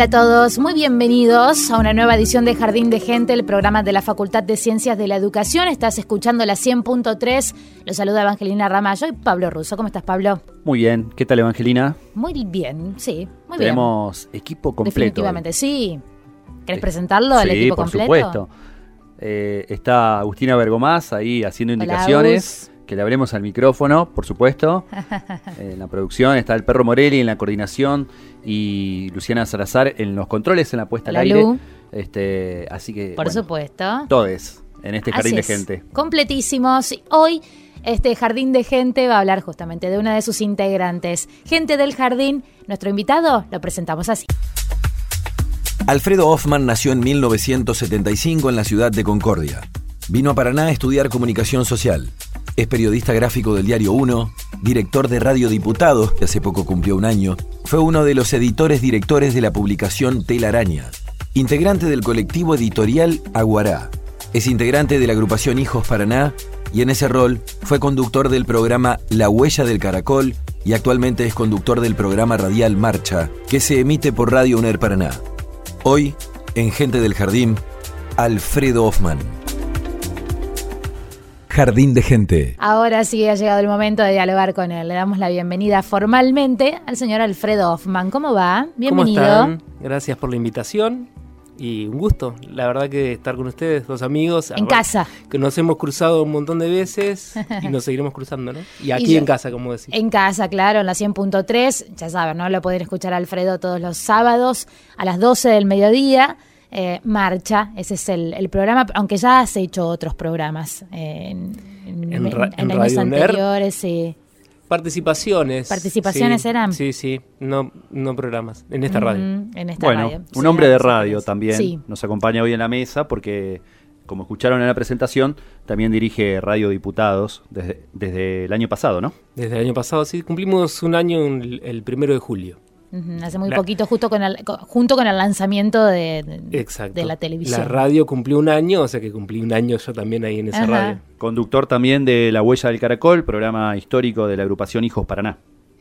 Hola a todos, muy bienvenidos a una nueva edición de Jardín de Gente, el programa de la Facultad de Ciencias de la Educación. Estás escuchando la 100.3. Los saluda Evangelina Ramallo y Pablo Russo. ¿Cómo estás, Pablo? Muy bien, ¿qué tal Evangelina? Muy bien, sí, muy Tenemos equipo bien. completo. Definitivamente, sí. ¿Querés Eh, presentarlo al sí, equipo por completo? supuesto. Eh, está Agustina Bergomás ahí haciendo Hola, indicaciones. Que le hablemos al micrófono, por supuesto. en la producción está el perro Morelli en la coordinación y Luciana Salazar en los controles en la puesta Hola, al aire. Lu. Este, así que Por bueno, supuesto. todes en este jardín Así de es, gente. Completísimos. Hoy este Jardín de Gente va a hablar justamente de una de sus integrantes. Gente del Jardín, nuestro invitado, lo presentamos así. Alfredo Hoffman nació en 1975 en la ciudad de Concordia. Vino a Paraná a estudiar comunicación social. Es periodista gráfico del Diario 1, director de Radio Diputados, que hace poco cumplió un año. Fue uno de los editores directores de la publicación Telaraña. Integrante del colectivo editorial Aguará. Es integrante de la agrupación Hijos Paraná y en ese rol fue conductor del programa La Huella del Caracol y actualmente es conductor del programa radial Marcha, que se emite por Radio UNER Paraná. Hoy, en Gente del Jardín, Alfredo Hoffman. Jardín de Gente. Ahora sí ha llegado el momento de dialogar con él. Le damos la bienvenida formalmente al señor Alfredo Hoffman. ¿Cómo va? Bienvenido. ¿Cómo están? Gracias por la invitación y un gusto. La verdad que estar con ustedes, dos amigos. En casa. Que nos hemos cruzado un montón de veces y nos seguiremos cruzando, ¿no? Y aquí yo- en casa, como decís. En casa, claro, en la 100.3. Ya saben, ¿no? Lo pueden escuchar Alfredo todos los sábados a las 12 del mediodía. Eh, marcha, ese es el, el programa, aunque ya has hecho otros programas eh, en, en- En ra- en en años Radio anteriores. sí. Participaciones. ¿Participaciones Sí, eran? Sí, sí, no, no programas. En esta radio. Mm, En esta Bueno, radio. un Sí, hombre de radio sí. también Sí. nos acompaña hoy en la mesa porque, como escucharon en la presentación, también dirige Radio Diputados desde, desde el año pasado, ¿no? Desde el año pasado, sí. Cumplimos un año el, el primero de julio. Hace muy La- poquito, justo con el, junto con el lanzamiento de, de- Exacto. de la televisión. La radio cumplió un año, o sea que cumplí un año yo también ahí en esa Ajá. radio. Conductor también de La Huella del Caracol, programa histórico de la agrupación Hijos Paraná.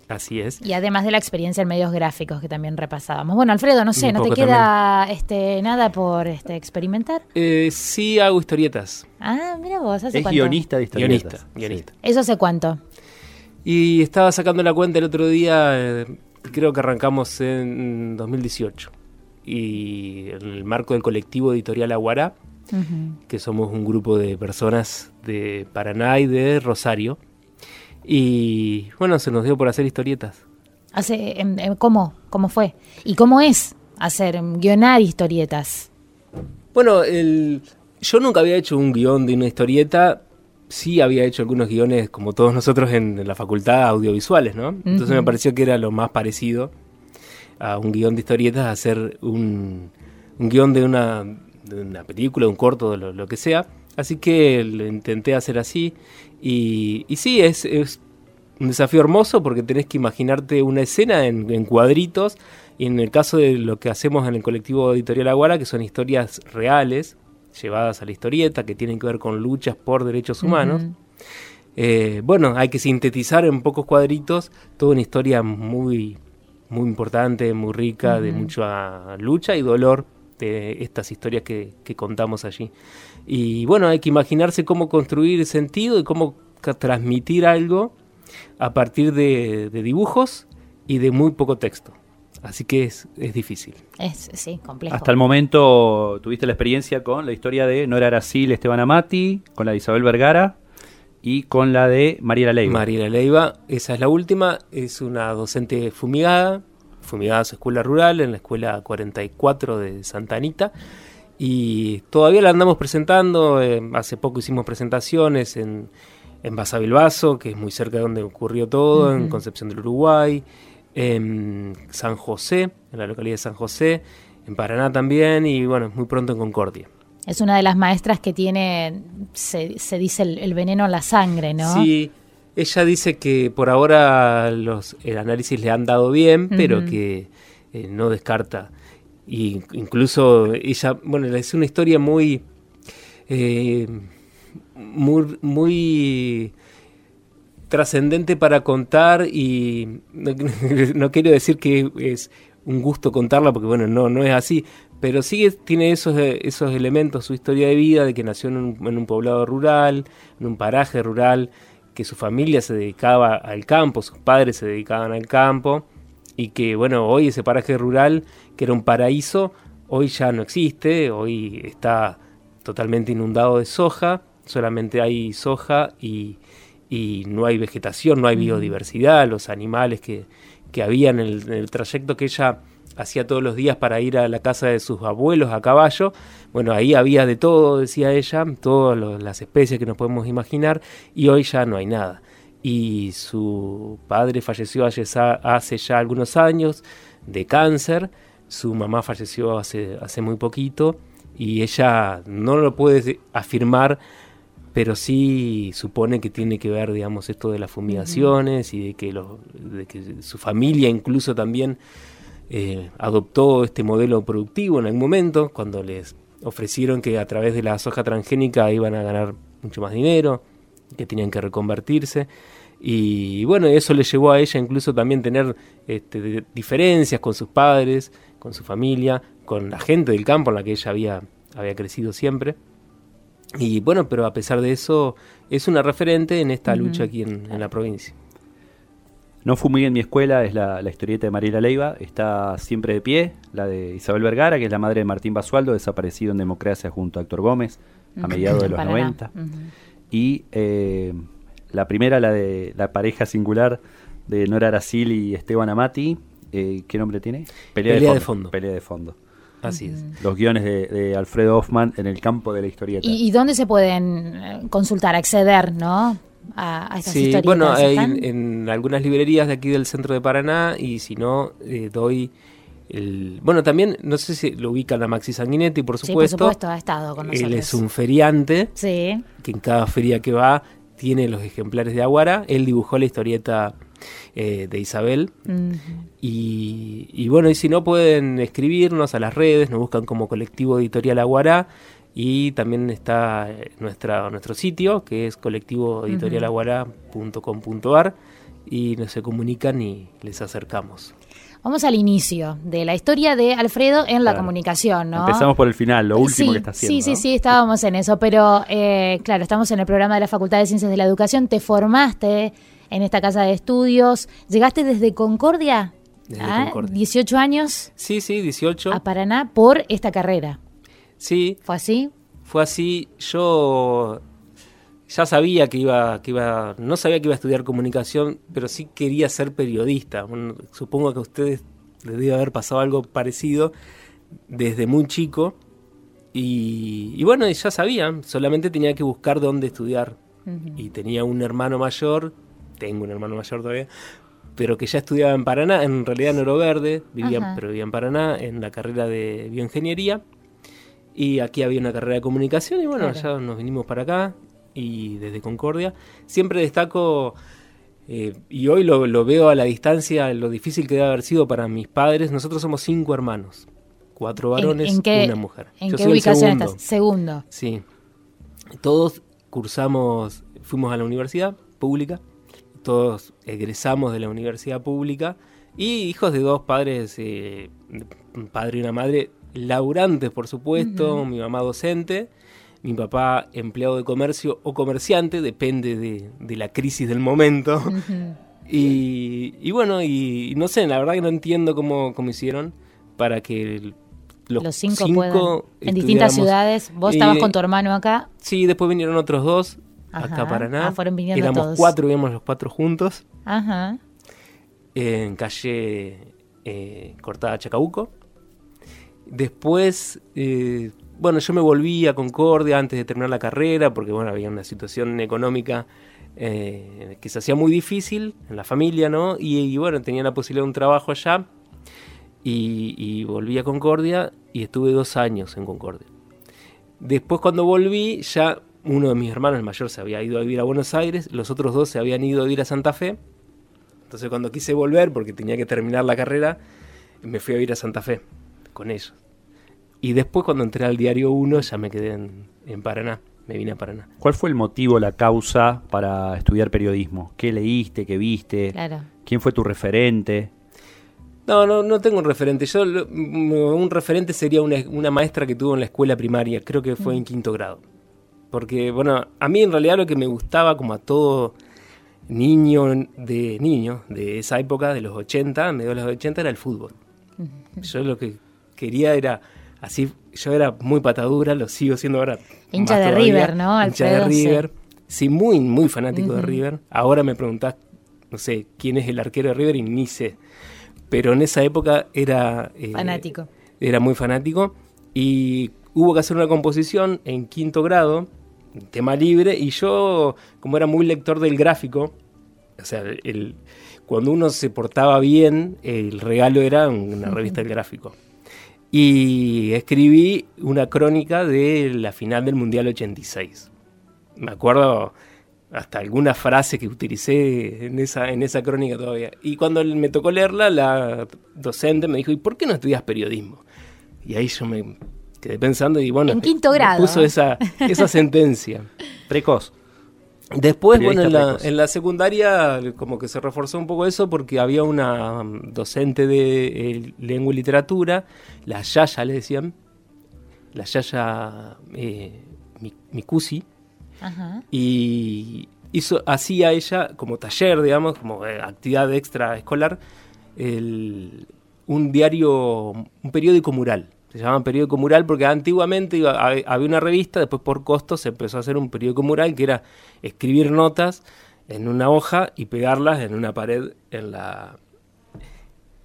Así es. Y además de la experiencia en medios gráficos que también repasábamos. Bueno, Alfredo, no sé, ¿no te queda este nada por este experimentar? Eh, sí hago historietas. Ah, mira vos, ¿hace Es cuánto? guionista de historietas. Guionista, guionista. ¿Eso hace cuánto? Y estaba sacando la cuenta el otro día, eh, creo que arrancamos en 2018. Y en el marco del colectivo editorial Aguará, que somos un grupo de personas de Paraná y de Rosario. Y bueno, se nos dio por hacer historietas. Hace, em, em, ¿Cómo? ¿Cómo fue? ¿Y cómo es hacer em, guionar historietas? Bueno, el, yo nunca había hecho un guion de una historieta. Sí había hecho algunos guiones, como todos nosotros en, la facultad, audiovisuales, ¿no? Entonces me pareció que era lo más parecido a un guion de historietas, hacer un, un guion de una, de una película, un corto, de lo, lo que sea. Así que lo intenté hacer así. Y, y sí, es, es un desafío hermoso porque tenés que imaginarte una escena en, en cuadritos y en el caso de lo que hacemos en el colectivo Editorial Aguara, que son historias reales, llevadas a la historieta, que tienen que ver con luchas por derechos humanos. Eh, bueno, hay que sintetizar en pocos cuadritos toda una historia muy, muy importante, muy rica, de mucha lucha y dolor de estas historias que, que contamos allí. Y bueno, hay que imaginarse cómo construir sentido y cómo transmitir algo a partir de, de dibujos y de muy poco texto. Así que es, es difícil. Es, sí, complejo. Hasta el momento tuviste la experiencia con la historia de Nora Aracil, Esteban Amati, con la de Isabel Vergara y con la de Mariela Leiva. Mariela Leiva, esa es la última, es una docente fumigada, fumigada a su escuela rural, en la escuela 44 de Santa Anita, y todavía la andamos presentando, eh, hace poco hicimos presentaciones en, en Basavilbaso, que es muy cerca de donde ocurrió todo, en. Concepción del Uruguay, en San José, en la localidad de San José, en Paraná también, y bueno, muy pronto en Concordia. Es una de las maestras que tiene, se, se dice, el, el veneno en la sangre, ¿no? Sí, ella dice que por ahora los, el análisis le han dado bien, pero que eh, no descarta. Y incluso ella, bueno, es una historia muy, eh, muy, muy trascendente para contar y no, quiero decir que es un gusto contarla porque bueno, no, no es así, pero sí tiene esos, eh, esos elementos, su historia de vida, de que nació en un, en un poblado rural, en un paraje rural, que su familia se dedicaba al campo, sus padres se dedicaban al campo, y que bueno, hoy ese paraje rural, que era un paraíso, hoy ya no existe, hoy está totalmente inundado de soja, solamente hay soja y, y no hay vegetación, no hay biodiversidad, los animales que, que había en el, en el trayecto que ella hacía todos los días para ir a la casa de sus abuelos a caballo. Bueno, ahí había de todo, decía ella, todas las especies que nos podemos imaginar, y hoy ya no hay nada. Y su padre falleció hace ya algunos años de cáncer, su mamá falleció hace, hace muy poquito, y ella no lo puede afirmar, pero sí supone que tiene que ver, digamos, esto de las fumigaciones y de que, lo- de que su familia incluso también eh, adoptó este modelo productivo en algún momento, cuando les ofrecieron que a través de la soja transgénica iban a ganar mucho más dinero, que tenían que reconvertirse. Y bueno, eso le llevó a ella incluso también tener este, diferencias con sus padres, con su familia, con la gente del campo en la que ella había, había crecido siempre. Y bueno, pero a pesar de eso, es una referente en esta lucha aquí en, en la provincia. No fumé en mi escuela, es la, la historieta de Mariela Leiva, está siempre de pie, la de Isabel Vergara, que es la madre de Martín Basualdo, desaparecido en democracia junto a Héctor Gómez a mediados de los Paraná. 90. Ujú. Y eh, la primera, la de la pareja singular de Nora Aracil y Esteban Amati, eh, ¿qué nombre tiene? Pelea de fondo. Pelea de fondo. Así es. Los guiones de, de Alfredo Hoffman en el campo de la historieta. ¿Y, y dónde se pueden eh, consultar, acceder, no? A, a estas Sí, historietas. bueno, hay en, en algunas librerías de aquí del centro de Paraná y si no, eh, doy el... Bueno, también, no sé si lo ubican a Maxi Sanguinetti, por Sí, supuesto. por supuesto, ha estado con nosotros. Él es un feriante Sí. que en cada feria que va tiene los ejemplares de Aguara. Él dibujó la historieta eh, de Isabel. Y, y bueno, y si no pueden escribirnos a las redes, nos buscan como colectivo editorial Aguará y también está eh, nuestra, nuestro sitio que es colectivoeditorialaguará.com.ar y nos se comunican y les acercamos. Vamos al inicio de la historia de Alfredo en la Claro. comunicación, ¿no? Empezamos por el final, lo último sí, que está haciendo. Sí, sí, ¿no? sí, estábamos en eso, pero eh, claro, estamos en el programa de la Facultad de Ciencias de la Educación, te formaste en esta casa de estudios, llegaste desde Concordia, Desde ¿ah? Concordia. 18 años Sí, sí, 18. a Paraná por esta carrera, Sí, ¿fue así? fue así. Yo ya sabía que iba, que iba, no sabía que iba a estudiar comunicación, pero sí quería ser periodista. Bueno, supongo que a ustedes les debe haber pasado algo parecido desde muy chico. Y, y bueno, ya sabía, solamente tenía que buscar dónde estudiar. Y tenía un hermano mayor, tengo un hermano mayor todavía, pero que ya estudiaba en Paraná, en realidad en Oro Verde, vivía, Ajá. pero vivía en Paraná, en la carrera de bioingeniería. Y aquí había una carrera de comunicación y bueno, Claro. ya nos vinimos para acá y desde Concordia. Siempre destaco Eh, y hoy lo, lo veo a la distancia, lo difícil que debe haber sido para mis padres. Nosotros somos cinco hermanos, cuatro varones ¿En, en y qué, una mujer. ¿En Yo qué soy ubicación segundo. estás? Segundo. Sí. Todos cursamos, fuimos a la universidad pública, todos egresamos de la universidad pública y hijos de dos padres, eh, un padre y una madre, laburantes por supuesto, mi mamá docente, mi papá empleado de comercio o comerciante, depende de, de la crisis del momento. Y, y bueno, y, no sé, la verdad que no entiendo cómo, cómo hicieron para que el- los, Los cinco, cinco puedan. En distintas ciudades. Vos estabas con tu hermano acá. Sí, después vinieron otros dos acá a Paraná. Ah, fueron viniendo Éramos todos. cuatro, vivíamos los cuatro juntos Ajá. en calle eh, Cortada Chacabuco. Después, eh, bueno, yo me volví a Concordia antes de terminar la carrera porque, bueno, había una situación económica eh, que se hacía muy difícil en la familia, ¿no? Y, y, bueno, tenía la posibilidad de un trabajo allá y, y volví a Concordia y estuve dos años en Concordia. Después cuando volví, ya uno de mis hermanos, el mayor, se había ido a vivir a Buenos Aires, los otros dos se habían ido a vivir a Santa Fe. Entonces cuando quise volver, porque tenía que terminar la carrera, me fui a vivir a Santa Fe con ellos. Y después cuando entré al diario 1 ya me quedé en, en Paraná, me vine a Paraná. ¿Cuál fue el motivo, la causa para estudiar periodismo? ¿Qué leíste, qué viste? Claro. ¿Quién fue tu referente? No, no, no tengo un referente. Yo un referente sería una, una maestra que tuvo en la escuela primaria, creo que fue en quinto grado. Porque, bueno, a mí en realidad lo que me gustaba, como a todo niño de niño de esa época, de los 80, medio de los 80, era el fútbol. Yo lo que quería era, así, yo era muy patadura, lo sigo siendo ahora. Hincha de todavía, River, ¿no, Hincha de? Sí. River. Sí, muy, muy fanático de. River. Ahora me preguntás, no sé, quién es el arquero de River y ni sé. Pero en esa época era... eh, Fanático. Era muy fanático. Y hubo que hacer una composición en quinto grado, tema libre, y yo, como era muy lector del gráfico, o sea, el, cuando uno se portaba bien, el regalo era una revista del gráfico. Y escribí una crónica de la final del Mundial 86. Me acuerdo hasta alguna frase que utilicé en esa, en esa crónica todavía. Y cuando me tocó leerla, la docente me dijo, ¿y por qué no estudias periodismo? Y ahí yo me quedé pensando y bueno, En quinto me grado, puso ¿eh? esa, esa sentencia. Precoz. Después, bueno, en la, en la secundaria como que se reforzó un poco eso porque había una mm, docente de eh, lengua y literatura, la Yaya le decían, la Yaya eh, Mi- Mikusi, Ajá. y hizo, hacía ella como taller, digamos, como eh, actividad extraescolar, el- un diario, un periódico mural. Se llama periódico mural porque antiguamente iba- hab- había una revista, después por costo se empezó a hacer un periódico mural que era escribir notas en una hoja y pegarlas en una pared en la...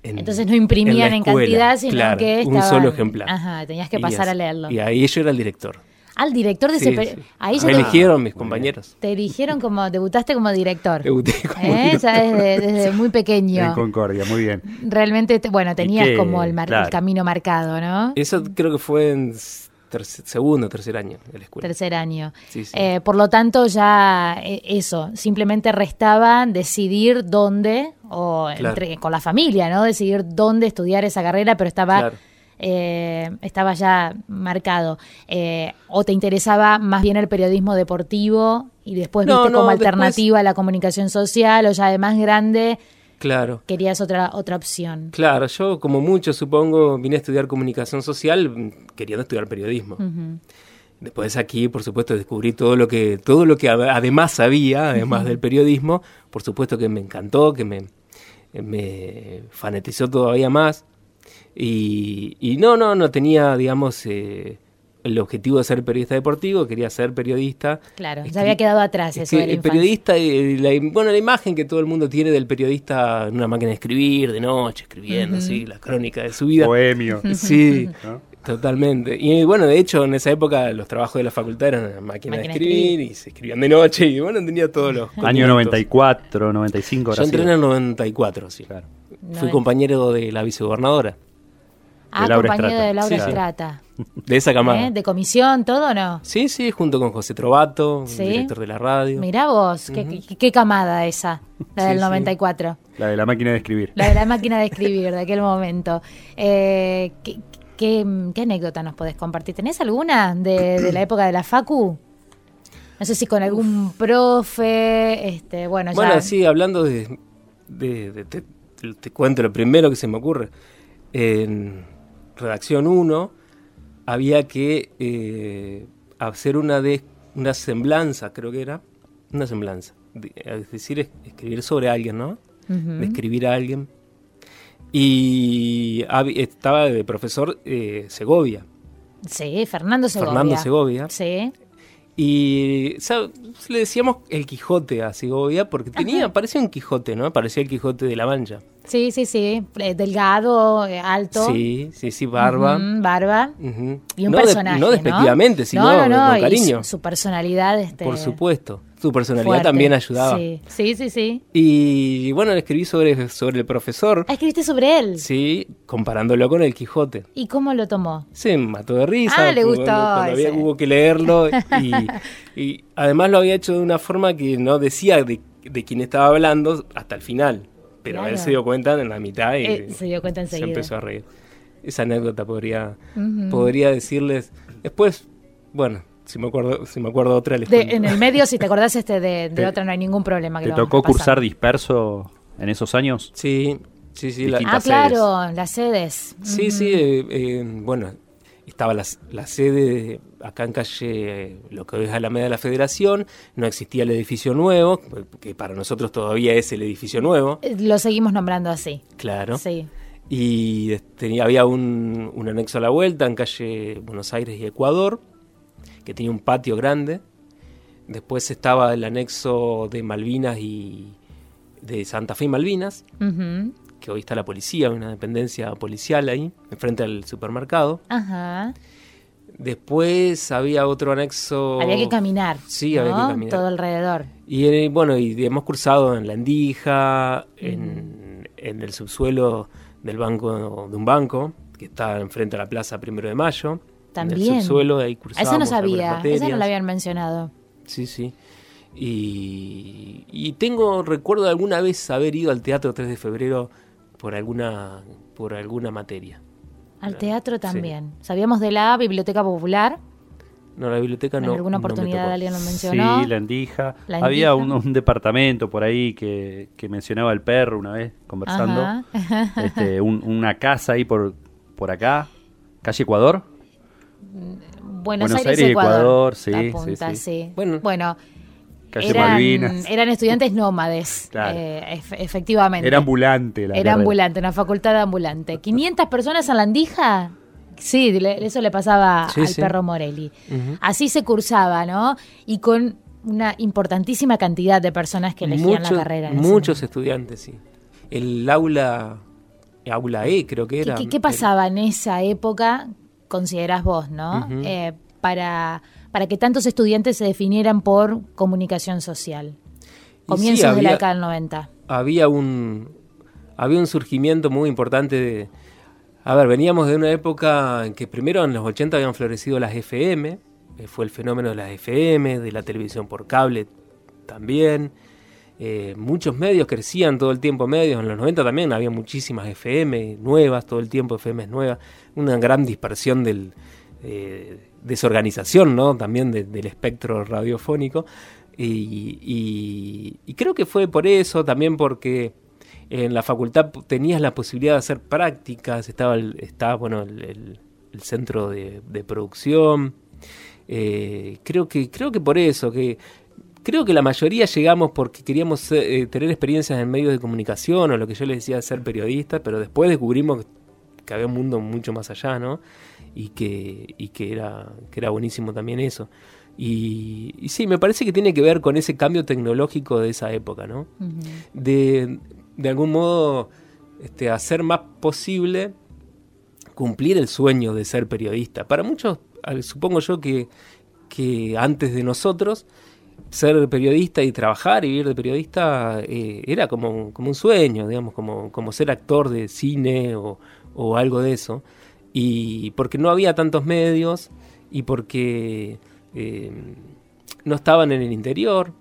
en- Entonces no imprimían en, escuela. cantidad, sino Claro, que un estaban- solo ejemplar. Ajá, tenías que Y pasar a leerlo. Y ahí yo era el director. Al director de Sí, ese... sí. peri- Ahí ya Me te, eligieron mis compañeros. te eligieron como... Debutaste como director. Debuté como ¿Eh? director. Ya desde, desde muy En pequeño. Concordia, muy bien. Realmente, te- bueno, tenías como el, mar- el camino marcado, ¿no? Eso creo que fue en ter- segundo, tercer año de la escuela. Tercer año. Sí, sí. Eh, por lo tanto, ya eh, eso, simplemente restaba decidir dónde, o Claro. entre, con la familia, ¿no? Decidir dónde estudiar esa carrera, pero estaba, Claro. Eh, estaba ya marcado. Eh, ¿O te interesaba más bien el periodismo deportivo y después No, viste no, como después- alternativa a la comunicación social, o ya de más grande Claro. querías otra, otra opción? Claro, yo como muchos supongo vine a estudiar comunicación social mm, queriendo estudiar periodismo. Después aquí, por supuesto, descubrí todo lo que todo lo que ad- además sabía, además del periodismo, por supuesto que me encantó, que me, me fanatizó todavía más. Y, y no, no, no tenía, digamos, eh, el objetivo de ser periodista deportivo, quería ser periodista. Claro, se había quedado atrás Es eso que de la el periodista, eh, la, bueno, la imagen que todo el mundo tiene del periodista en una máquina de escribir, de noche, escribiendo, sí, la crónica de su vida. Bohemio. Sí, ¿no? totalmente. Y bueno, de hecho, en esa época los trabajos de la facultad eran en máquina, Máquina de escribir y se escribían de noche y bueno, tenía todos los... Año condimentos. 94, 95 Yo entré en el 94, sí. Claro. Fui compañero de la vicegobernadora. Ah, Laura compañero Strata. de Laura Sí. De esa camada. ¿Eh? ¿De comisión, todo o no? Sí, sí, junto con José Trovato, Sí. director de la radio. Mirá vos, qué, qué- qué camada esa, la Sí, del sí. 94. La de la máquina de escribir. La de la máquina de escribir de aquel momento. Eh, ¿qué, qué, qué anécdota nos podés compartir? ¿Tenés alguna de, de la época de la Facu? No sé si con algún profe, este, bueno, ya. Bueno, sí, hablando de... de- de- te, te cuento lo primero que se me ocurre. En redacción 1 había que eh, hacer una, de, una semblanza, creo que era. Una semblanza. De- es decir, es- escribir sobre alguien, ¿no? Ujú. Describir a alguien. Y estaba de profesor eh, Segovia. Sí, Fernando Segovia. Fernando Segovia. Sí. Y ¿sabe? le decíamos el Quijote a Segovia porque tenía, parecía un Quijote, ¿no? Parecía el Quijote de la Mancha. Sí, sí, sí. Eh, delgado, eh, alto. Sí, sí, sí, barba. Barba. Y un no de- personaje. no despectivamente, sino no, no, no, con cariño. Su, su personalidad. Este, Por supuesto. Su personalidad fuerte. también ayudaba. Sí, sí, sí. sí. Y bueno, escribí sobre, sobre el profesor, Ah, escribiste sobre él. sí, comparándolo con el Quijote. ¿Y cómo lo tomó? Se mató de risa. Ah, le gustó había, hubo que leerlo. Y, y además lo había hecho de una forma que no decía de, de quién estaba hablando hasta el final. Pero Claro. él se dio cuenta en la mitad y Eh, se dio cuenta se enseguida. empezó a reír. Esa anécdota podría, podría decirles. Después, bueno, si me acuerdo, si me acuerdo otra les De- en el medio, si te acordás este de, de Te- otra, no hay ningún problema. que ¿Te tocó cursar disperso en esos años? Sí, sí, sí. la- Ah, claro, las sedes. Sí, sí, eh, eh, bueno, estaba la, la sede acá en calle, lo que hoy es Alameda de la Federación, no existía el edificio nuevo, que para nosotros todavía es el edificio nuevo, Eh, Lo seguimos nombrando así. claro. Sí. Y este, había un, un anexo a la vuelta en calle Buenos Aires y Ecuador, que tenía un patio grande. Después estaba el anexo de Malvinas y de Santa Fe y Malvinas, que hoy está la policía, una dependencia policial ahí, enfrente al supermercado. Ajá. Después había otro anexo. Había que caminar. Sí, había que caminar. Todo alrededor. Y eh, bueno, y hemos cursado en la Endija, en, en el subsuelo del banco de un banco, que está enfrente a la plaza Primero de Mayo. En También. el subsuelo ahí Esa cursamos no sabía. Esa no la habían mencionado. Sí, sí. Y, y tengo recuerdo de alguna vez haber ido al Teatro 3 de Febrero por alguna, por alguna materia. Al teatro sí. también. Sabíamos de la Biblioteca Popular. No, la biblioteca En no. alguna no me oportunidad alguien lo mencionó. Sí, la endija. La Había un, un departamento por ahí que, que mencionaba el perro una vez conversando. Este, un- una casa ahí por, por acá, calle Ecuador. Buenos, Buenos Aires, Ecuador. Ecuador, sí, sí, punta, sí. sí. Bueno. Bueno, Calle eran, Malvinas. eran estudiantes nómades. Claro. eh, ef- efectivamente. Era ambulante la Era carrera. ambulante, una facultad ambulante. ¿500 personas en la Andija? Sí, le- eso le pasaba Sí, al sí. perro Morelli. Así se cursaba, ¿no? Y con una importantísima cantidad de personas que elegían la carrera. Muchos estudiantes, sí. El aula, aula E creo que ¿Qué, era. qué- qué pasaba en esa época, considerás vos, no? Eh, para, para que tantos estudiantes se definieran por comunicación social. Comienzos sí, de la había- década del 90. había un había un surgimiento muy importante de a ver veníamos de una época en que primero en los 80 habían florecido las FM eh, fue el fenómeno de las FM de la televisión por cable también Eh, muchos medios crecían todo el tiempo medios en los 90 también había muchísimas FM nuevas todo el tiempo FM nuevas una gran dispersión del eh, desorganización no también de- del espectro radiofónico y, creo que fue por eso, también porque en la facultad tenías la posibilidad de hacer prácticas, estaba, el, estaba bueno, el, centro de, de producción. Eh, creo, que, creo que por eso, que creo que la mayoría llegamos porque queríamos eh, tener experiencias en medios de comunicación o lo que yo les decía, ser periodista, pero después descubrimos que había un mundo mucho más allá, ¿no? Y que, y que, era, que era buenísimo también eso. Y, y sí, me parece que tiene que ver con ese cambio tecnológico de esa época, ¿no? De, de algún modo este, hacer más posible cumplir el sueño de ser periodista. Para muchos, supongo yo que, que antes de nosotros, ser periodista y trabajar y vivir de periodista eh, era como, como un sueño, digamos, como, como ser actor de cine o, o algo de eso. y porque no había tantos medios y porque eh, no estaban en el interior,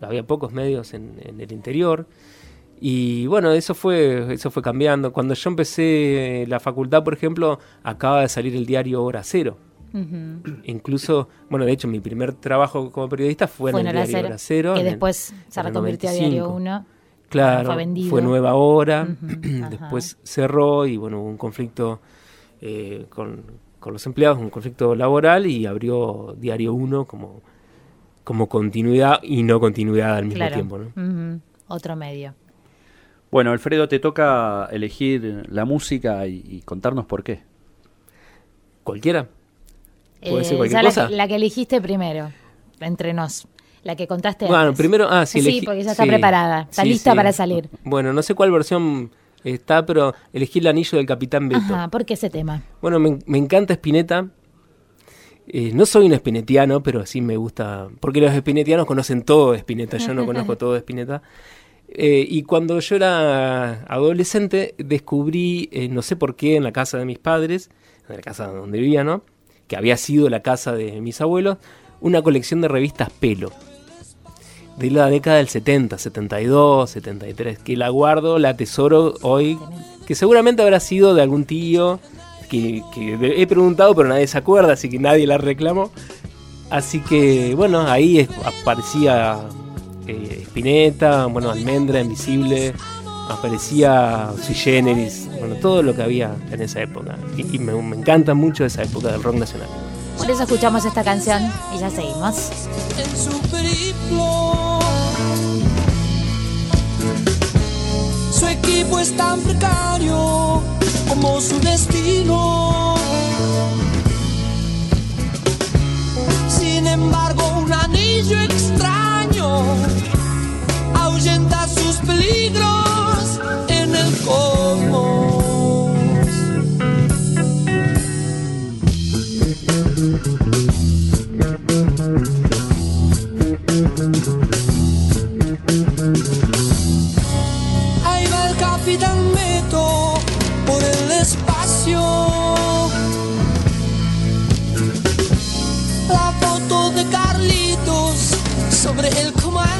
había pocos medios en, en, el interior. Y bueno, eso fue, eso fue cambiando. Cuando yo empecé la facultad, por ejemplo, acaba de salir el diario Hora Cero. Incluso, bueno, de hecho, mi primer trabajo como periodista fue, en el diario Hora Cero. Que después se reconvirtió a Diario 1. Claro, fue, Nueva Hora, después cerró y bueno, hubo un conflicto eh, con, con, los empleados, un conflicto laboral y abrió Diario 1 como, como continuidad y no continuidad al mismo tiempo. ¿no? Otro medio. Bueno, Alfredo, te toca elegir la música y, contarnos por qué. ¿Cualquiera? ¿Puede ser eh, cosa? La, que elegiste primero, entre nos. La que contaste Bueno, primero, ah, sí, sí porque ya está preparada, está lista para salir. Bueno, no sé cuál versión está, pero elegí el anillo del Capitán Beto. Ajá, ¿por qué ese tema? Bueno, me, encanta Spinetta. Eh, no soy un espinetiano, pero sí me gusta. Porque los espinetianos conocen todo de Spinetta. Yo no conozco todo de Spinetta. Eh, y cuando yo era adolescente, descubrí, eh, no sé por qué, en la casa de mis padres, en la casa donde vivía, ¿no? Que había sido la casa de mis abuelos, una colección de revistas pelo. De la década del 70, 72, 73. Que la guardo, la atesoro hoy. Que seguramente habrá sido de algún tío. Que, he preguntado, pero nadie se acuerda, así que nadie la reclamó. Así que, bueno, ahí aparecía eh, Spinetta, bueno, Almendra, Invisible, aparecía Sui Generis, bueno, todo lo que había en esa época. Y, me, encanta mucho esa época del rock nacional. Por eso escuchamos esta canción y ya seguimos. En su periplo, su equipo es tan precario como su destino. Sin embargo, un anillo extraño ahuyenta sus peligros en el cosmos. Ahí va el capitán Meto por el espacio. La foto de Carlitos sobre el comando.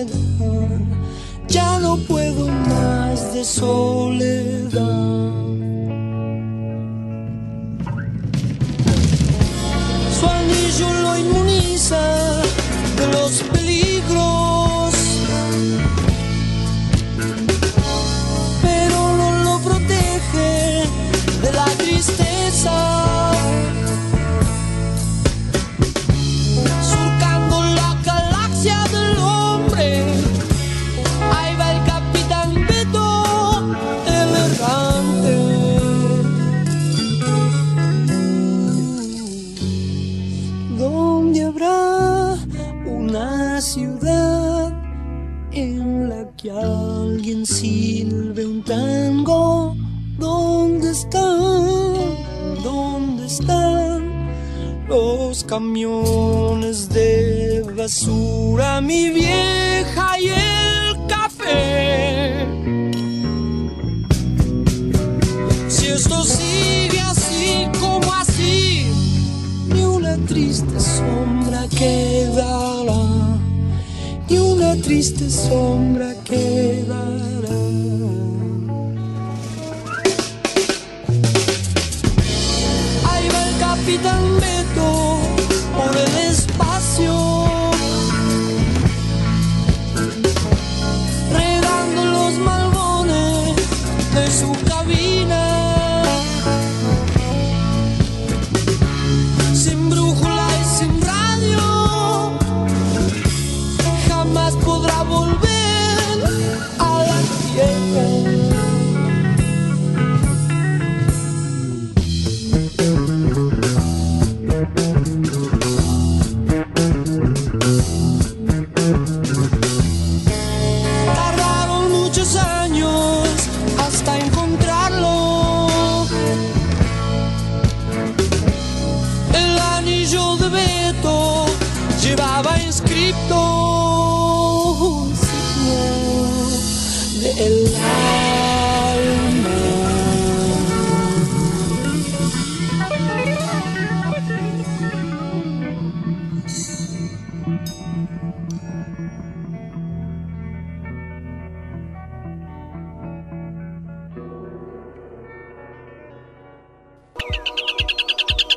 No puedo más de soledad. Su anillo lo inmuniza de los peligros,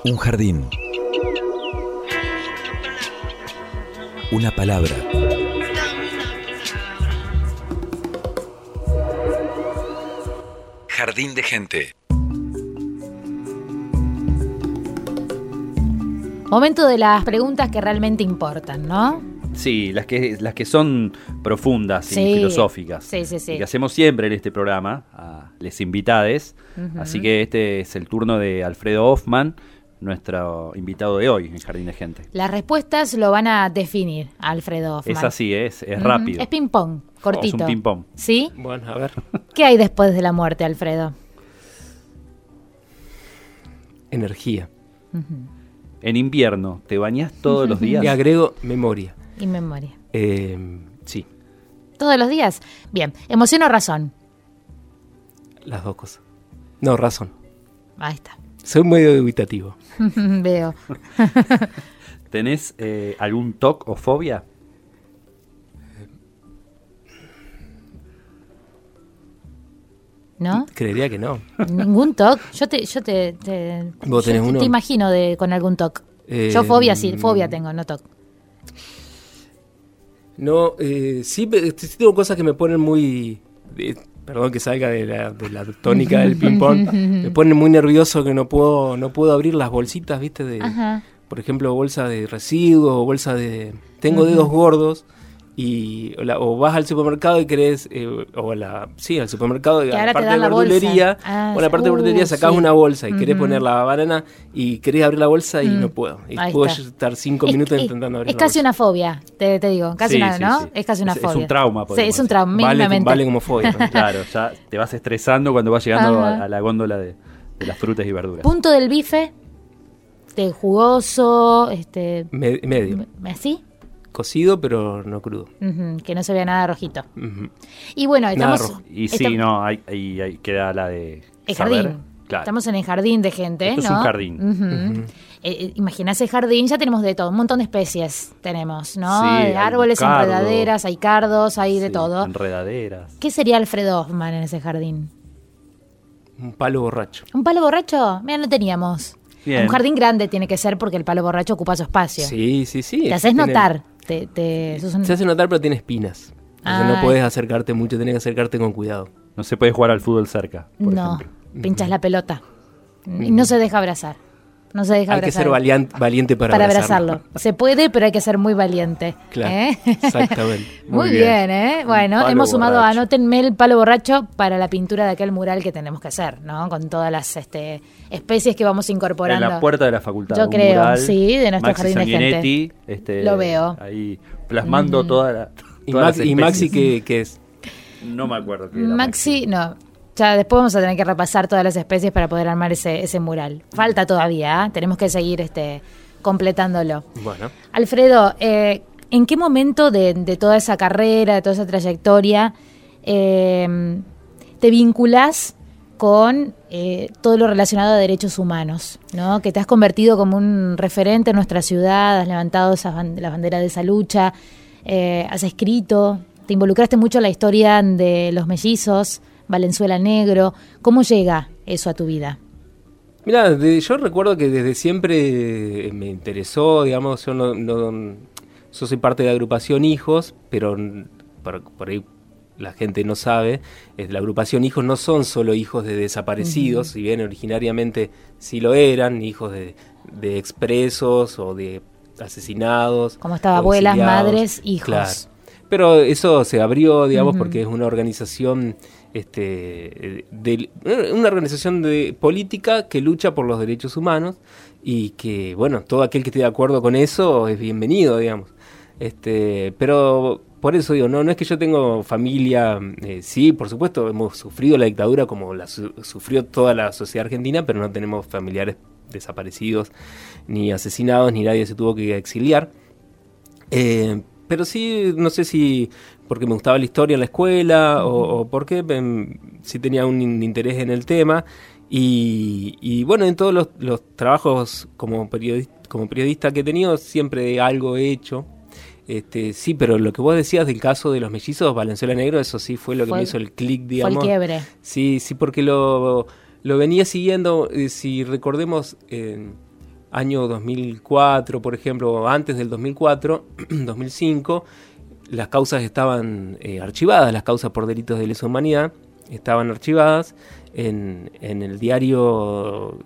Un jardín. Una palabra. Jardín de gente. Momento de las preguntas que realmente importan, ¿no? Sí, las que, las que son profundas y Sí. filosóficas. Sí, sí, sí. Y que hacemos siempre en este programa a les invitades. Así que este es el turno de Alfredo Hoffman, nuestro invitado de hoy en Jardín de Gente. Las respuestas lo van a definir, Alfredo Hoffman. Es así, es, es rápido. Es ping-pong, cortito. es un ping-pong. ¿Sí? Bueno, a ver. ¿Qué hay después de la muerte, Alfredo? Energía. En invierno, ¿te bañas todos los días? Y agrego memoria. Y memoria. Eh, sí, ¿Todos los días? Bien. ¿Emoción o razón? las dos cosas. No, razón. Ahí está. Soy medio dubitativo. Veo. ¿Tenés eh, algún TOC o fobia? ¿No? Creería que no. ¿Ningún TOC? Yo te, yo te, te, ¿Vos yo tenés te- uno? te imagino de, con algún TOC. Eh, yo fobia sí, fobia tengo, no TOC. No, eh, sí, sí tengo cosas que me ponen muy... perdón que salga de la, de la tónica del ping-pong. me ponen muy nervioso que no puedo, no puedo abrir las bolsitas, ¿viste? De, Ajá. por ejemplo, bolsa de residuos o bolsa de... Tengo dedos gordos y o, la- o vas al supermercado y querés, eh, o a la, sí, al supermercado a ahora la te parte de verdulería, Ah, o a la parte de uh, verdulería sacás sí. una bolsa y querés Ujú. poner la banana y querés abrir la bolsa y Mm. no puedo. Y Ahí puedo está. estar cinco minutos es- intentando abrir Es la casi bolsa. una fobia, te, te digo. Casi Sí, una, sí, ¿no? sí. Es casi una Es- es fobia. un trauma, Sí, es un decir. trauma, Vale, mínimamente. vale como fobia. Claro, ya te vas estresando cuando vas llegando a, a la góndola de, de las frutas y verduras. Punto del bife, de jugoso, este, Me- medio. ¿así? Cocido, pero no crudo. Que no se vea nada rojito. Y bueno, estamos... rojo. Y sí, estamos- no, hay- queda la de. El saber. jardín. Claro. Estamos en el jardín de gente, Esto es un jardín. Ujú. Eh, eh, imaginás el jardín, ya tenemos de todo, un montón de especies tenemos, ¿no? Sí, de hay árboles, enredaderas, hay cardos, hay de todo. Enredaderas. ¿Qué sería Alfredo Hoffman en ese jardín? Un palo borracho. ¿Un palo borracho? Mira, no teníamos. Bien. Un jardín grande tiene que ser porque el palo borracho ocupa su espacio. Sí, sí, sí. Te haces notar. Te, te- sos un- Se hace notar, pero tiene espinas. Entonces Ay. no puedes acercarte mucho, tenés que acercarte con cuidado. No se puede jugar al fútbol cerca. por No, ejemplo. pinchas la pelota. Y no se deja abrazar. No se deja Hay que abrazar. ser valian- valiente para, para abrazarlo. abrazarlo. Se puede, pero hay que ser muy valiente. Claro, ¿eh? exactamente. Muy, Muy bien, bien. ¿eh? Bueno, palo hemos sumado, borracho. anótenme el palo borracho para la pintura de aquel mural que tenemos que hacer, ¿no? Con todas las este, especies que vamos En incorporando. la puerta de la facultad. Yo un creo, mural, sí, de nuestro Maxi jardín de gente. Este, Lo veo. Ahí plasmando toda la. ¿Y, todas Max- las y Maxi qué, qué es? No me acuerdo qué era Maxi, no. Ya después vamos a tener que repasar todas las especies para poder armar ese, ese mural. Falta todavía, ¿eh? tenemos que seguir este, completándolo. Bueno, Alfredo, eh, ¿en qué momento de, de toda esa carrera, de toda esa trayectoria, eh, te vinculás con eh, todo lo relacionado a derechos humanos? ¿no? Que te has convertido como un referente en nuestra ciudad, has levantado esas ban- la bandera de esa lucha, eh, has escrito, te involucraste mucho en la historia de los mellizos, Valenzuela Negro. ¿Cómo llega eso a tu vida? Mira, yo recuerdo que desde siempre eh, me interesó, digamos, yo no, no- yo soy parte de la agrupación Hijos, pero por, por ahí la gente no sabe, la agrupación Hijos no son solo hijos de desaparecidos, si bien originariamente sí lo eran, hijos de, de expresos o de asesinados. Como estaba abuelas, madres, hijos. Claro. Pero eso se abrió, digamos, porque es una organización, este, eh, de, una organización de política que lucha por los derechos humanos y que, bueno, todo aquel que esté de acuerdo con eso es bienvenido, digamos. Este, pero por eso digo, no, no es que yo tengo familia, eh, sí, por supuesto, hemos sufrido la dictadura como la su- sufrió toda la sociedad argentina, pero no tenemos familiares desaparecidos, ni asesinados, ni nadie se tuvo que exiliar. Eh, pero sí, no sé si porque me gustaba la historia en la escuela o, o porque em, sí tenía un in- interés en el tema. Y, y bueno, en todos los, los trabajos como periodista, como periodista que he tenido, siempre algo he hecho. Este, sí, pero lo que vos decías del caso de los mellizos Valenzuela Negro, eso sí fue lo que Fue- me hizo el clic, Fue el digamos. quiebre. Sí, sí, porque lo, lo venía siguiendo, eh, si recordemos, en año 2004, por ejemplo, antes del 2004, 2005, las causas estaban eh, archivadas, las causas por delitos de lesa humanidad estaban archivadas en, en el diario,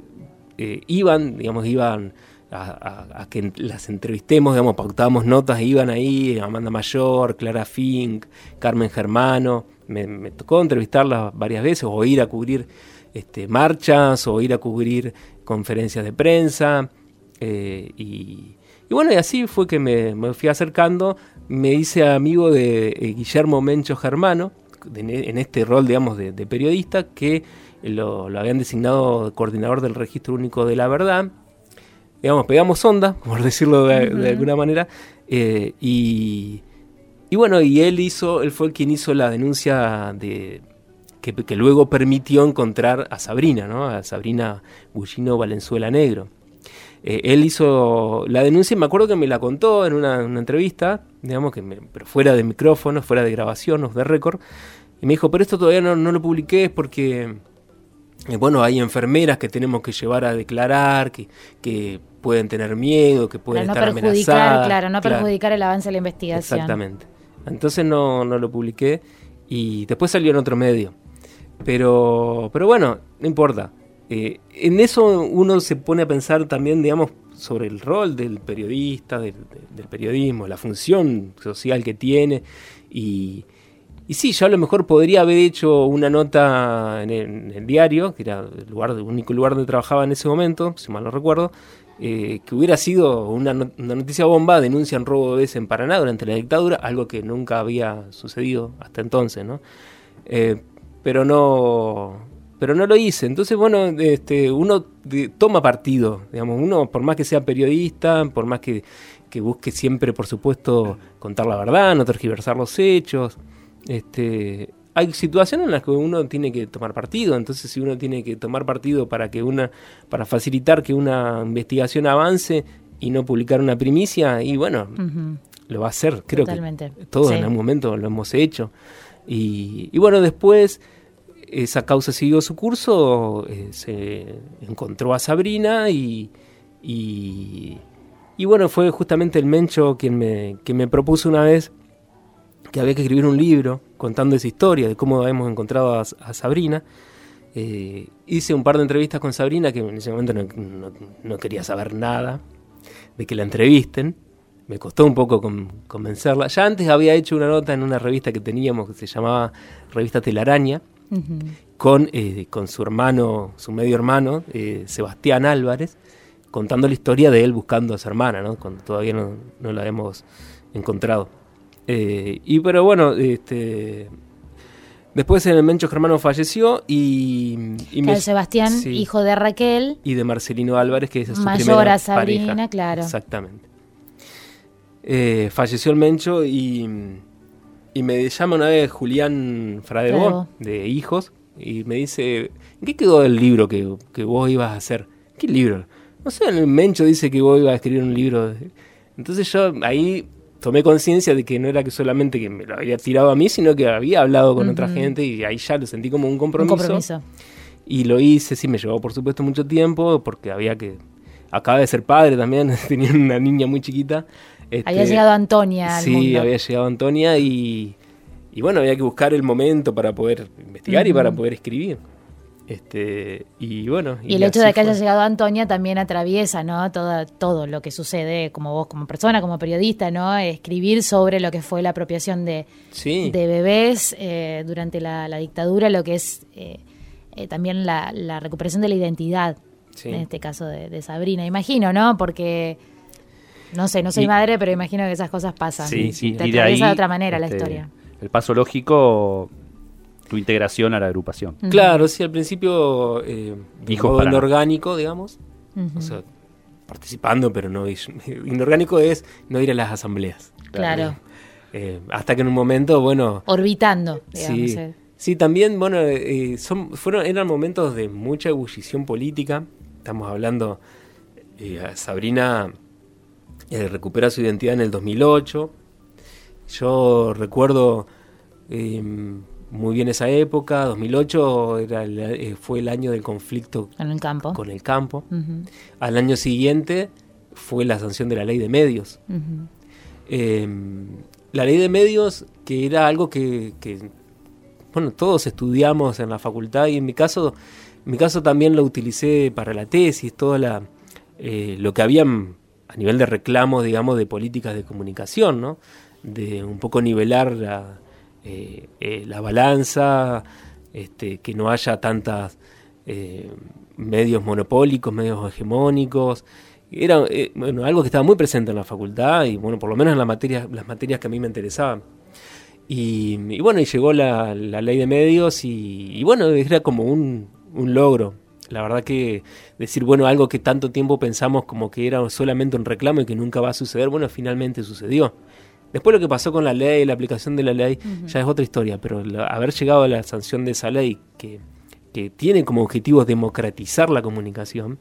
eh, iban, digamos, iban a, que las entrevistemos, digamos, pautábamos notas, iban ahí Amanda Mayor, Clara Fink, Carmen Germano, me tocó entrevistarlas varias veces o ir a cubrir este, marchas o ir a cubrir conferencias de prensa eh, y, y bueno, y así fue que me, me fui acercando, me hice amigo de eh, Guillermo Mencho Germano, de- en este rol, digamos, de, de periodista, que lo, lo habían designado coordinador del Registro Único de la Verdad. Digamos, pegamos onda, por decirlo de, de alguna manera, eh, y, y bueno, y él hizo, él fue quien hizo la denuncia de que, que luego permitió encontrar a Sabrina, ¿no? A Sabrina Bullino Valenzuela Negro. Eh, él hizo la denuncia y me acuerdo que me la contó en una, una entrevista, digamos que me- pero fuera de micrófono, fuera de grabación o de récord, y me dijo, pero esto todavía no, no lo publiqué es porque, eh, bueno, hay enfermeras que tenemos que llevar a declarar, que, que pueden tener miedo, que pueden no estar perjudicar, amenazadas. claro, no Claro. perjudicar el avance de la investigación. Exactamente. Entonces no, no lo publiqué y después salió en otro medio. Pero, pero bueno, no importa. Eh, en eso uno se pone a pensar también, digamos, sobre el rol del periodista, del, periodismo, la función social que tiene. Y, sí, yo a lo mejor podría haber hecho una nota en el, diario, que era el, lugar, el único lugar donde trabajaba en ese momento, si mal no recuerdo, eh, que hubiera sido una, no- una noticia bomba, denuncian robo de en Paraná durante la dictadura, algo que nunca había sucedido hasta entonces, ¿no? Eh, pero no pero no lo hice. Entonces, bueno, este, uno de- toma partido, digamos, uno por más que sea periodista, por más que, que busque siempre, por supuesto, contar la verdad, no tergiversar los hechos, este, hay situaciones en las que uno tiene que tomar partido, entonces si uno tiene que tomar partido para que una, para facilitar que una investigación avance y no publicar una primicia, y bueno, lo va a hacer, creo Totalmente. que todos Sí. en algún momento lo hemos hecho. Y, y bueno, después esa causa siguió su curso, eh, se encontró a Sabrina y, y, bueno, fue justamente el Mencho quien me, quien me propuso una vez que había que escribir un libro contando esa historia de cómo hemos encontrado a, Sabrina. Eh, hice un par de entrevistas con Sabrina que en ese momento no, no- quería saber nada de que la entrevisten. Me costó un poco con- convencerla. Ya antes había hecho una nota en una revista que teníamos que se llamaba Revista Telaraña Con, eh, con su hermano, su medio hermano, eh, Sebastián Álvarez, contando la historia de él buscando a su hermana, ¿no? cuando todavía no, no la hemos encontrado. Eh, y pero bueno, este, después el Mencho Germano falleció y, y Claro, Sebastián, sí, hijo de Raquel, y de Marcelino Álvarez, que es su Mayor primera a Sabrina, pareja. claro. Exactamente. Falleció el Mencho y, y me llama una vez Julián Fradebo, de Hijos, y me dice, ¿en qué quedó el libro que, que vos ibas a hacer? ¿Qué libro? No sé, el Mencho dice que vos ibas a escribir un libro. de-". Entonces yo ahí tomé conciencia de que no era que solamente que me lo había tirado a mí, sino que había hablado con otra gente y ahí ya lo sentí como un un compromiso. compromiso. Y lo hice, sí, me llevó por supuesto mucho tiempo, porque había que... Acaba de ser padre también, tenía una niña muy chiquita. Había este, llegado Antonia al Sí, mundo. había llegado Antonia y, y bueno, había que buscar el momento para poder investigar y para poder escribir. Este, y bueno. Y el hecho de que haya llegado Antonia también atraviesa, ¿no? Todo, todo lo que sucede como vos, como persona, como periodista, ¿no? Escribir sobre lo que fue la apropiación de, Sí. de bebés eh, durante la, la dictadura, lo que es eh, eh, también la, la recuperación de la identidad, Sí. en este caso de, de Sabrina. Imagino, ¿no? Porque, no sé, no soy Y- madre, pero imagino que esas cosas pasan. Sí, sí, Te y de atraviesa ahí, de otra manera la este, historia. El paso lógico, tu integración a la agrupación. Claro, sí, al principio eh, de Hijos modo para- inorgánico, digamos. O sea, participando, pero no inorgánico es no ir a las asambleas. Claro. Eh, hasta que en un momento, bueno... Orbitando, digamos. Sí, sí también, bueno, eh, son, fueron, eran momentos de mucha ebullición política. Estamos hablando, eh, recupera su identidad en el 2008. Yo recuerdo muy bien esa época, 2008 era fue el año del conflicto en el campo. con el campo. Al año siguiente fue la sanción de la ley de medios la ley de medios, que era algo que, bueno, todos estudiamos en la facultad y en mi caso, en mi caso también lo utilicé para la tesis, todo la, eh, lo que había a nivel de reclamos, digamos, de políticas de comunicación, ¿no? De un poco nivelar la, eh, eh, la balanza, este, que no haya tantas medios monopólicos, medios hegemónicos, era eh, bueno, algo que estaba muy presente en la facultad y bueno, por lo menos en la materia, las materias que a mí me interesaban. Y, bueno, y llegó la, ley de medios y, bueno, era como un, logro. La verdad que decir, bueno, algo que tanto tiempo pensamos como que era solamente un reclamo y que nunca va a suceder, bueno, finalmente sucedió. Después lo que pasó con la ley, la aplicación de la ley, ya es otra historia, pero haber llegado a la sanción de esa ley que, que tiene como objetivo democratizar la comunicación,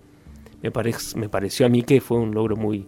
me, me pareció a mí que fue un logro muy,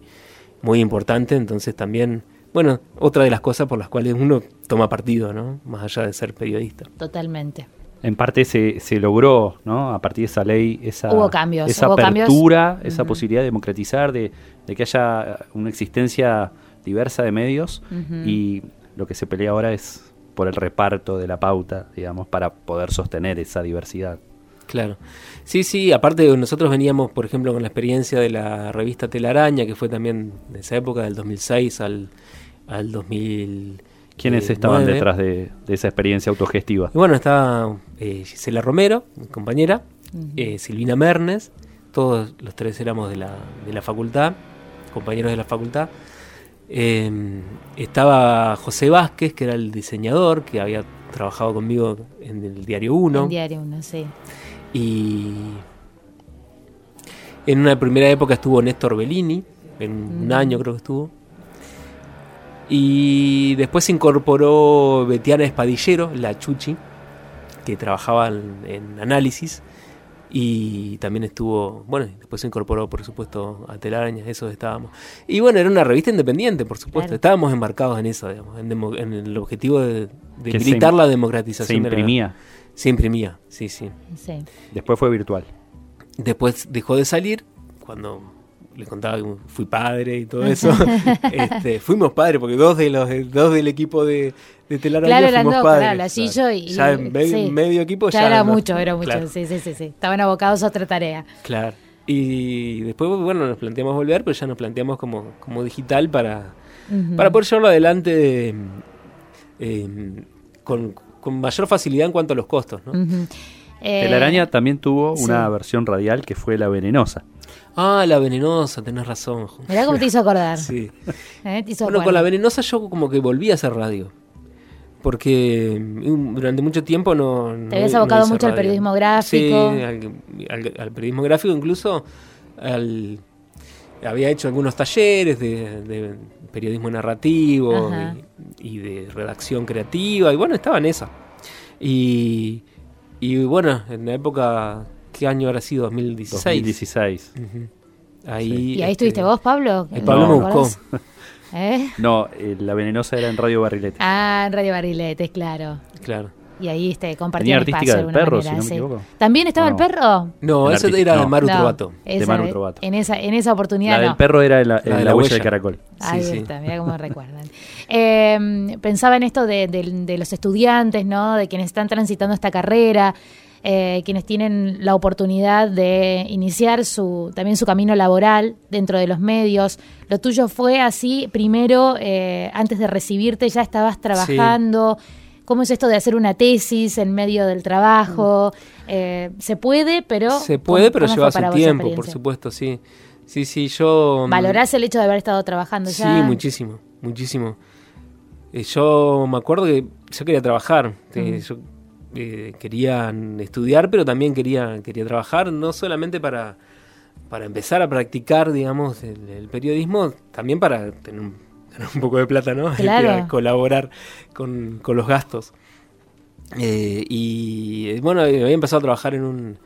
muy importante, entonces también, bueno, otra de las cosas por las cuales uno toma partido, ¿no? Más allá de ser periodista. Totalmente. En parte se, se logró, ¿no? A partir de esa ley, esa, hubo cambios, esa apertura, esa posibilidad de democratizar, de, que haya una existencia diversa de medios y lo que se pelea ahora es por el reparto de la pauta, digamos, para poder sostener esa diversidad. Claro. Sí, sí, aparte nosotros veníamos, por ejemplo, con la experiencia de la revista Telaraña, que fue también de esa época, del 2006 al, al 2000. ¿Quiénes estaban detrás de, esa experiencia autogestiva? bueno, estaba eh, Gisela Romero, mi compañera, eh, Silvina Mernes, todos los tres éramos de la, de la facultad, compañeros de la facultad. Em, estaba José Vázquez, que era el diseñador, que había trabajado conmigo en el Diario 1. En Diario 1, sí. Y en una primera época estuvo Néstor Bellini, en un año creo que estuvo. Y después se incorporó Betiana Espadillero, la Chuchi, que trabajaba en, análisis. Y también estuvo, bueno, después se incorporó, por supuesto, a Telarañas, eso estábamos. Y bueno, era una revista independiente, por supuesto. Estábamos embarcados en eso, digamos, en, el objetivo de, de la democratización. Se imprimía. Se imprimía, sí, sí, Después fue virtual. Después dejó de salir cuando le contaba que fui padre y todo eso. este, fuimos padres porque dos de los dos del equipo de, de Telaraña fuimos padres. Claro, y, ya en medio, equipo ya, ya era mucho, era mucho. Sí, sí, sí, sí. Estaban abocados a otra tarea. Claro. Y después, bueno, nos planteamos volver, pero ya nos planteamos como, como digital para, para poder llevarlo adelante eh, con, con mayor facilidad en cuanto a los costos. ¿no? Telaraña eh, también tuvo una versión radial que fue La Venenosa. Ah, La Venenosa, tenés razón. Mirá cómo te hizo acordar. sí. ¿Eh? bueno, con La Venenosa yo como que volví a hacer radio. Porque mm, durante mucho tiempo no... Te habías abocado mucho al periodismo gráfico. Sí, al, periodismo gráfico, incluso al, había hecho algunos talleres de, periodismo narrativo y, de redacción creativa, y bueno, estaba en esa. Y, y bueno, en la época, ¿qué año habrá sido? 2016. 2016. Ahí, ¿Y ahí estuviste vos, Pablo? Pablo me buscó. ¿Eh? No, eh, la venenosa era en Radio Barrilete. Ah, en Radio Barrilete, claro. Claro. Y ahí este, compartía Tenía artística del perro, si no me equivoco. ¿También estaba el perro? No, eso era de Maru Trovato. de Maru Trovato. En esa, en esa oportunidad La del perro era la, la, la huella de caracol. Ahí sí, está, mira cómo recuerdan. Eh, pensaba en esto de, de, los estudiantes, ¿no? De quienes están transitando esta carrera. Eh, quienes tienen la oportunidad de iniciar su, también su camino laboral dentro de los medios. Lo tuyo fue así, primero, eh, antes de recibirte ya estabas trabajando. ¿Cómo es esto de hacer una tesis en medio del trabajo? Eh, se puede, pero... Se puede, pero lleva su tiempo, por supuesto, sí. Sí, sí, yo... Mm, ¿Valorás el hecho de haber estado trabajando ya? Sí, muchísimo, muchísimo. Eh, yo me acuerdo que yo quería trabajar, yo eh, quería estudiar, pero también quería, quería trabajar, no solamente para para empezar a practicar, digamos, el, el periodismo, también para tener un, un poco de plata, ¿no? Claro. Colaborar con, con los gastos. Eh, y eh, bueno, había empezado a trabajar en un,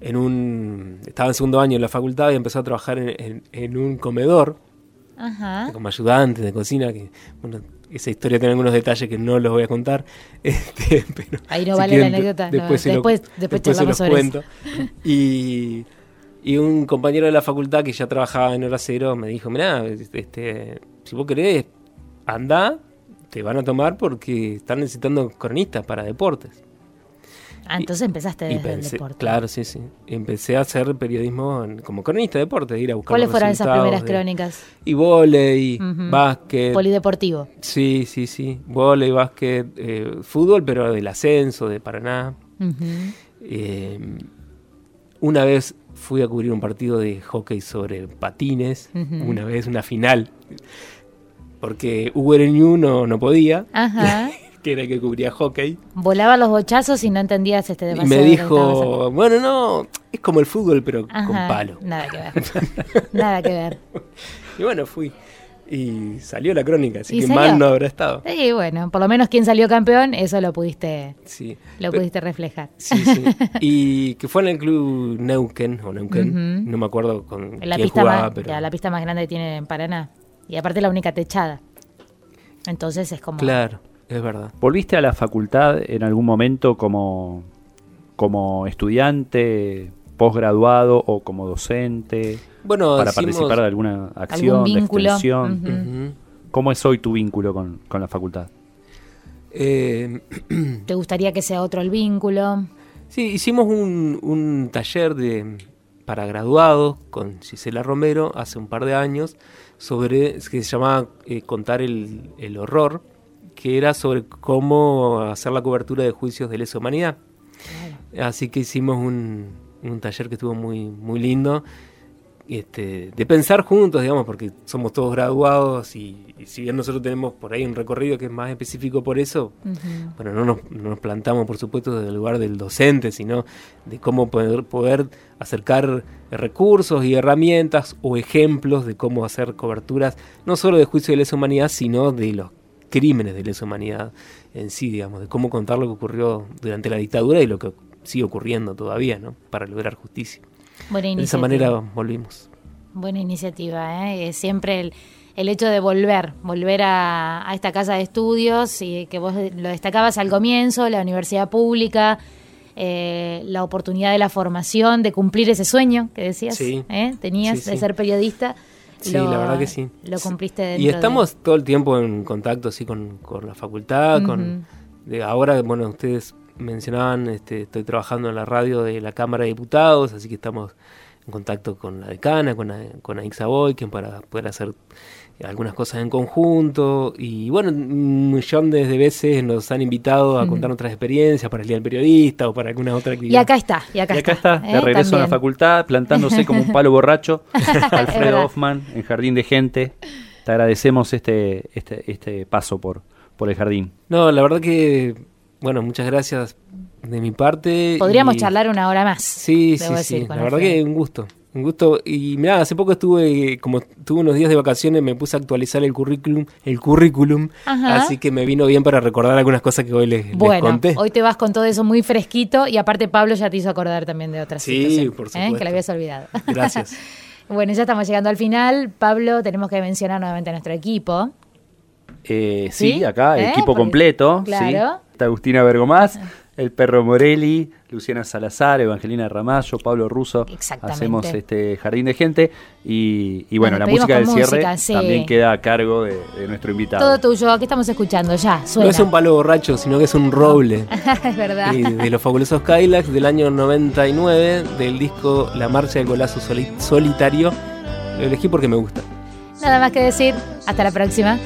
en un... Estaba en segundo año en la facultad y empezó a trabajar en, en- en un comedor Ajá. como ayudante de cocina, que bueno, esa historia tiene algunos detalles que no los voy a contar. Este, pero Ahí no si vale la anécdota, no, Después, lo- después- después se los cuento. Y, y un compañero de la facultad que ya trabajaba en hora cero me dijo, mirá, este, si vos querés, anda, te van a tomar porque están necesitando cronistas para deportes. Ah, entonces empezaste Y desde el pensé- deporte. Claro, sí, sí. Empecé a hacer periodismo en- como cronista de deportes, ir a buscar ¿Cuáles los fueron esas primeras de- crónicas? Y volei, básquet. Polideportivo. Sí, sí, sí. Volei, básquet, eh, fútbol, pero del ascenso, de Paraná. Eh, una vez fui a cubrir un partido de hockey sobre patines, una vez una final, porque URNU no, no podía, Ajá. que era el que cubría hockey. Volaba los bochazos y no entendías este Y demasiado. me estabas haciendo. dijo, bueno, no, es como el fútbol, pero con palo. Nada que ver. Nada que ver. Y bueno, fui. Y salió la crónica, así ¿Y que salió? mal no habrá estado. Y bueno, por lo menos quien salió campeón, eso lo pudiste, Sí. lo Pero- pudiste reflejar. Sí, sí. Y que fue en el club Neuquén, o Neuquén, no me acuerdo con La quién pista, jugaba, más, pero... la pista más grande que tiene en Paraná. Y aparte la única techada. Entonces es como... Claro, es verdad. ¿Volviste a la facultad en algún momento como, como estudiante, posgraduado o como docente? Bueno, para participar de alguna acción, de vínculo? extensión. ¿Cómo es hoy tu vínculo con, con la facultad? Eh, ¿Te gustaría que sea otro el vínculo? sí, hicimos un, un taller de para graduados con Gisela Romero hace un par de años sobre que se llamaba eh, contar el, el horror que era sobre cómo hacer la cobertura de juicios de lesa humanidad. Así que hicimos un, un taller que estuvo muy muy lindo este, de pensar juntos, digamos, porque somos todos graduados y, y si bien nosotros tenemos por ahí un recorrido que es más específico por eso, bueno, no nos, no nos plantamos, por supuesto, desde el lugar del docente, sino de cómo poder, poder acercar recursos y herramientas o ejemplos de cómo hacer coberturas, no solo de juicio de lesa humanidad, sino de los crímenes de lesa humanidad en sí, digamos, de cómo contar lo que ocurrió durante la dictadura y lo que sigue ocurriendo todavía, ¿no? Para lograr justicia. De esa manera volvimos. Buena iniciativa, ¿eh? Siempre el, el hecho de volver, volver a, a esta casa de estudios y que vos lo destacabas al comienzo, la universidad pública, eh, la oportunidad de la formación, de cumplir ese sueño que decías, Sí. ¿eh? tenías Sí, de sí. ser periodista. Sí, lo- la verdad que sí. Lo cumpliste Y de- estamos todo el tiempo en contacto así con, con la facultad, con de ahora, bueno, ustedes mencionaban, este, estoy trabajando en la radio de la Cámara de Diputados, así que estamos en contacto con la decana, con, la- con Aixa Boyken para poder hacer algunas cosas en conjunto y bueno, un millón de de veces nos han invitado a contar nuestras experiencias para el Día del Periodista o para alguna otra Y actividad. acá está, y acá y acá está, ¿eh? de regreso a la facultad, plantándose como un palo borracho, Alfredo. Hoffman, en Jardín de Gente. Te agradecemos este, este, este paso por, por el jardín. No, la verdad que, bueno, muchas gracias de mi parte. Podríamos y- charlar una hora más. Sí, sí, decir, sí. La verdad que un gusto. Un gusto. Y mira, hace poco estuve, como tuve unos días de vacaciones, me puse a actualizar el currículum, el currículum. Ajá. Así que me vino bien para recordar algunas cosas que hoy les, les Bueno, conté. hoy te vas con todo eso muy fresquito y aparte Pablo ya te hizo acordar también de otras Sí, situaciones, por ¿eh? supuesto. que la habías olvidado. Gracias. bueno, ya estamos llegando al final. Pablo, tenemos que mencionar nuevamente a nuestro equipo. Eh, sí, ¿Sí? acá, ¿Eh? equipo Porque- completo. claro. Sí. Está Agustina Bergomás, el perro Morelli, Luciana Salazar, Evangelina Ramallo, Pablo Russo. Exactamente. Hacemos este jardín de gente. Y, y bueno, la música del cierre sí. también queda a cargo de, de nuestro invitado. Todo tuyo, ¿qué estamos escuchando? Ya, No es un palo borracho, sino que es un roble. es verdad. Y de los fabulosos Kylax del año 99, del disco La Marcha del Golazo Soli- Solitario. Lo elegí porque me gusta. Nada más que decir. Hasta la próxima.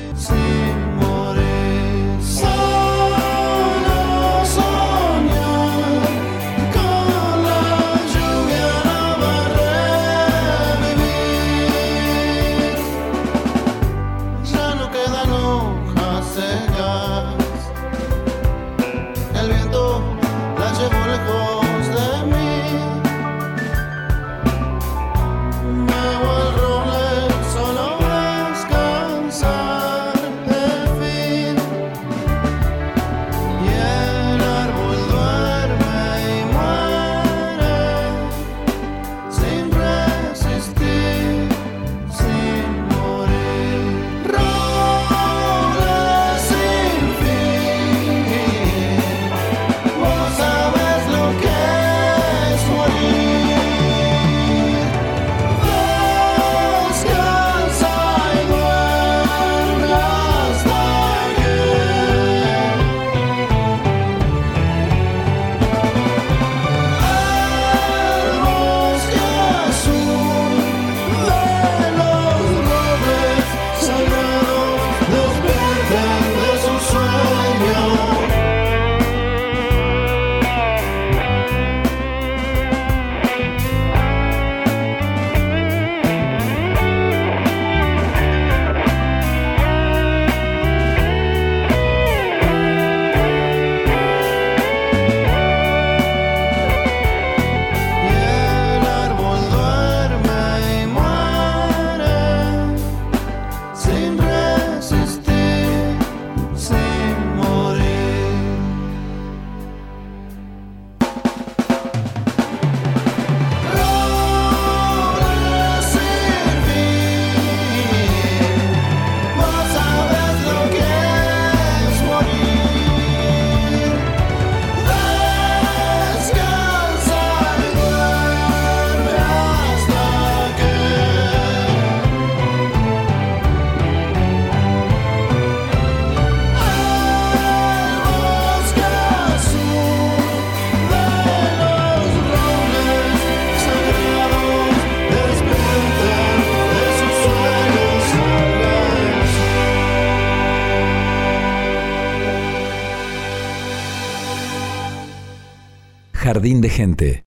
De Gente.